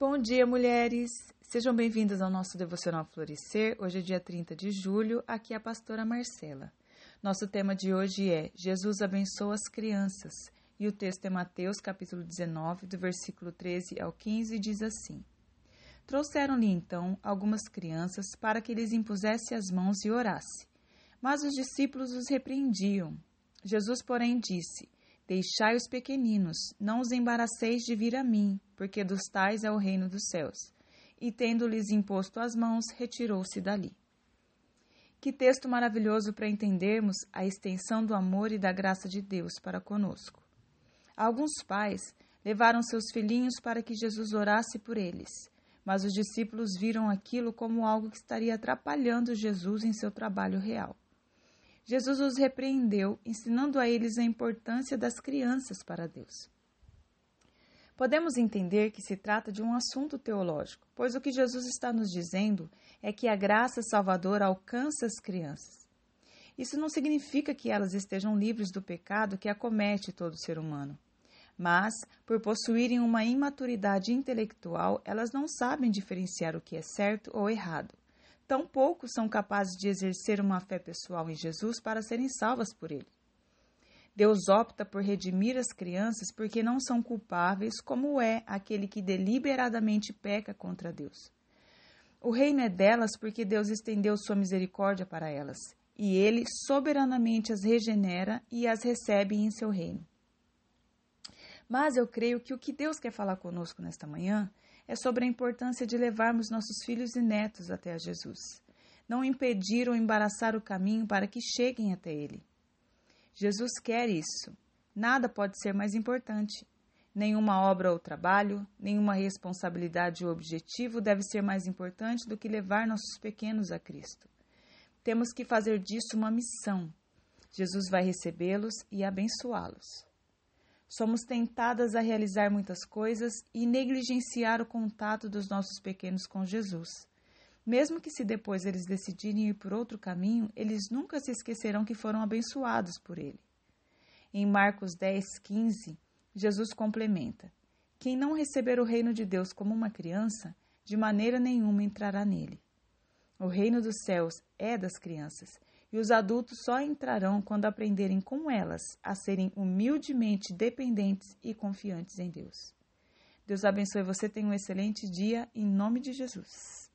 Bom dia, mulheres! Sejam bem-vindas ao nosso Devocional Florescer. Hoje é dia 30 de julho, aqui é a pastora Marcela. Nosso tema de hoje é Jesus abençoa as crianças e o texto é Mateus, capítulo 19, do versículo 13 ao 15, e diz assim: Trouxeram-lhe então algumas crianças para que lhes impusesse as mãos e orasse. Mas os discípulos os repreendiam. Jesus, porém, disse: Deixai os pequeninos, não os embaraceis de vir a mim, porque dos tais é o reino dos céus. E tendo-lhes imposto as mãos, retirou-se dali. Que texto maravilhoso para entendermos a extensão do amor e da graça de Deus para conosco. Alguns pais levaram seus filhinhos para que Jesus orasse por eles, mas os discípulos viram aquilo como algo que estaria atrapalhando Jesus em seu trabalho real. Jesus os repreendeu, ensinando a eles a importância das crianças para Deus. Podemos entender que se trata de um assunto teológico, pois o que Jesus está nos dizendo é que a graça salvadora alcança as crianças. Isso não significa que elas estejam livres do pecado que acomete todo ser humano. Mas, por possuírem uma imaturidade intelectual, elas não sabem diferenciar o que é certo ou errado. Tão poucos são capazes de exercer uma fé pessoal em Jesus para serem salvas por ele. Deus opta por redimir as crianças porque não são culpáveis, como é aquele que deliberadamente peca contra Deus. O reino é delas porque Deus estendeu sua misericórdia para elas, e ele soberanamente as regenera e as recebe em seu reino. Mas eu creio que o que Deus quer falar conosco nesta manhã é sobre a importância de levarmos nossos filhos e netos até a Jesus. Não impedir ou embaraçar o caminho para que cheguem até Ele. Jesus quer isso. Nada pode ser mais importante. Nenhuma obra ou trabalho, nenhuma responsabilidade ou objetivo deve ser mais importante do que levar nossos pequenos a Cristo. Temos que fazer disso uma missão. Jesus vai recebê-los e abençoá-los. Somos tentadas a realizar muitas coisas e negligenciar o contato dos nossos pequenos com Jesus. Mesmo que se depois eles decidirem ir por outro caminho, eles nunca se esquecerão que foram abençoados por ele. Em Marcos 10, 15, Jesus complementa: Quem não receber o reino de Deus como uma criança, de maneira nenhuma entrará nele. O reino dos céus é das crianças, e os adultos só entrarão quando aprenderem com elas a serem humildemente dependentes e confiantes em Deus. Deus abençoe você, tenha um excelente dia, em nome de Jesus.